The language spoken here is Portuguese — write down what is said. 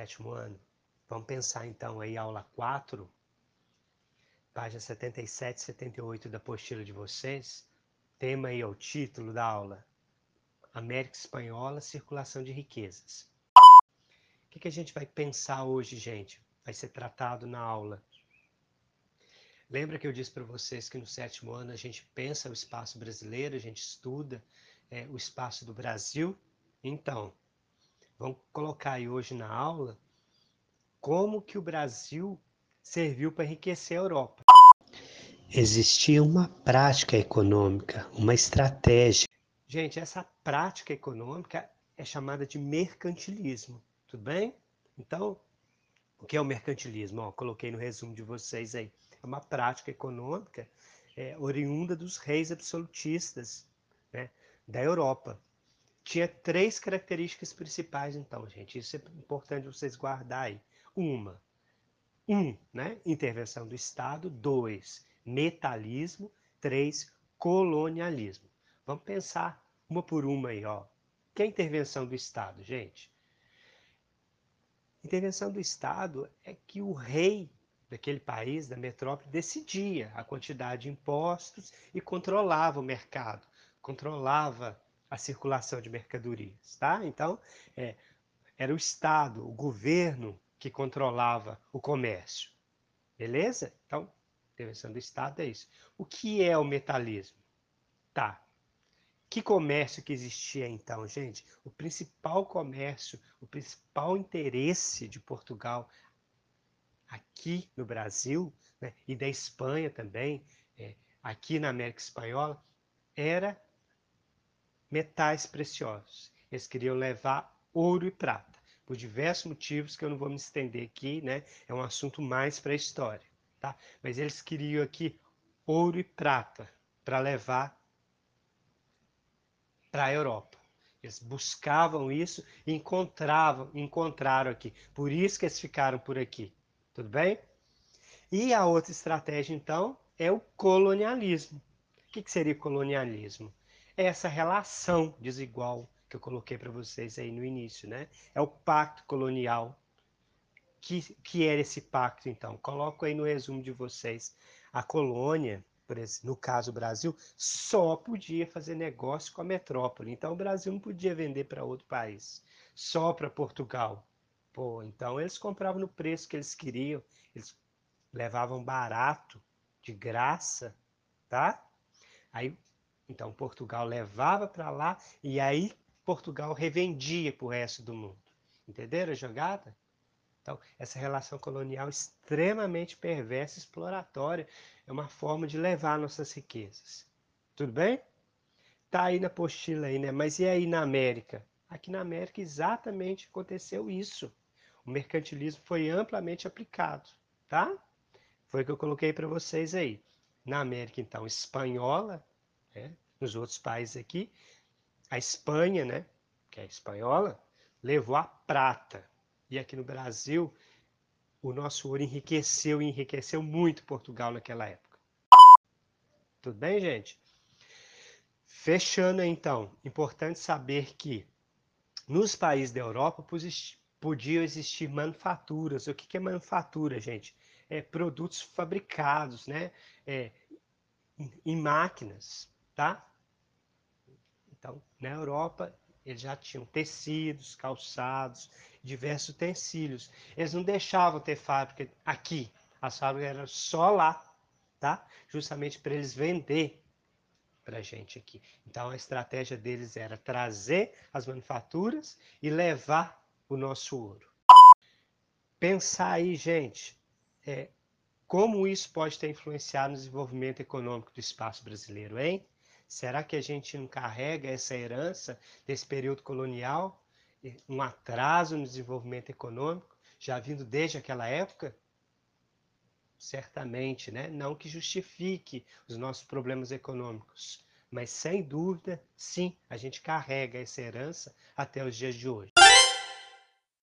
sétimo ano. Vamos pensar então aí aula 4, página 77 e 78 da apostila de vocês. Tema aí é o título da aula: América Espanhola, circulação de riquezas. O que, que a gente vai pensar hoje, gente? Vai ser tratado na aula. Lembra que eu disse para vocês que no sétimo ano a gente pensa o espaço brasileiro, a gente estuda é, o espaço do Brasil? Então, vamos colocar aí hoje na aula como que o Brasil serviu para enriquecer a Europa. Existia uma prática econômica, uma estratégia. Gente, essa prática econômica é chamada de mercantilismo, tudo bem? Então, o que é o mercantilismo? Ó, coloquei no resumo de vocês aí. É uma prática econômica é, oriunda dos reis absolutistas né, da Europa tinha três características principais, então, gente. Isso é importante vocês guardar aí. Uma, um, né? Intervenção do Estado. Dois, metalismo. Três, colonialismo. Vamos pensar uma por uma aí, ó. Que é a intervenção do Estado, gente? Intervenção do Estado é que o rei daquele país, da metrópole, decidia a quantidade de impostos e controlava o mercado, controlava a circulação de mercadorias, tá? Então, é, era o Estado, o governo que controlava o comércio, beleza? Então, intervenção do Estado é isso. O que é o metalismo? Tá. Que comércio que existia então, gente? O principal comércio, o principal interesse de Portugal aqui no Brasil, né, e da Espanha também, é, aqui na América Espanhola, era metais preciosos. Eles queriam levar ouro e prata, por diversos motivos que eu não vou me estender aqui, né? É um assunto mais para a história, tá? Mas eles queriam aqui ouro e prata para levar para a Europa. Eles buscavam isso e encontravam, encontraram aqui. Por isso que eles ficaram por aqui. Tudo bem? E a outra estratégia, então, é o colonialismo. O que, que seria colonialismo? Essa relação desigual que eu coloquei para vocês aí no início, né? É o pacto colonial. Que, que era esse pacto, então? Coloco aí no resumo de vocês. A colônia, no caso o Brasil, só podia fazer negócio com a metrópole. Então o Brasil não podia vender para outro país, só para Portugal. Pô, então eles compravam no preço que eles queriam, eles levavam barato, de graça, tá? Aí então Portugal levava para lá e aí Portugal revendia para o resto do mundo. Entenderam a jogada? Então, essa relação colonial extremamente perversa, exploratória, é uma forma de levar nossas riquezas. Tudo bem? Tá aí na apostila aí, né? Mas e aí na América? Aqui na América exatamente aconteceu isso. O mercantilismo foi amplamente aplicado, tá? Foi o que eu coloquei para vocês aí. Na América, então, espanhola, né? Nos outros países aqui, a Espanha, né, que é espanhola, levou a prata. E aqui no Brasil, o nosso ouro enriqueceu e enriqueceu muito Portugal naquela época. Tudo bem, gente? Fechando então, importante saber que nos países da Europa podiam existir manufaturas. O que é manufatura, gente? É produtos fabricados, né? É, em máquinas, tá? Então, na Europa, eles já tinham tecidos, calçados, diversos utensílios. Eles não deixavam ter fábrica aqui. As fábricas eram só lá, tá? Justamente para eles vender para a gente aqui. Então, a estratégia deles era trazer as manufaturas e levar o nosso ouro. Pensar aí, gente, é, como isso pode ter influenciado no desenvolvimento econômico do espaço brasileiro, hein? Será que a gente não carrega essa herança desse período colonial, um atraso no desenvolvimento econômico, já vindo desde aquela época? Certamente, né? Não que justifique os nossos problemas econômicos, mas sem dúvida, sim, a gente carrega essa herança até os dias de hoje.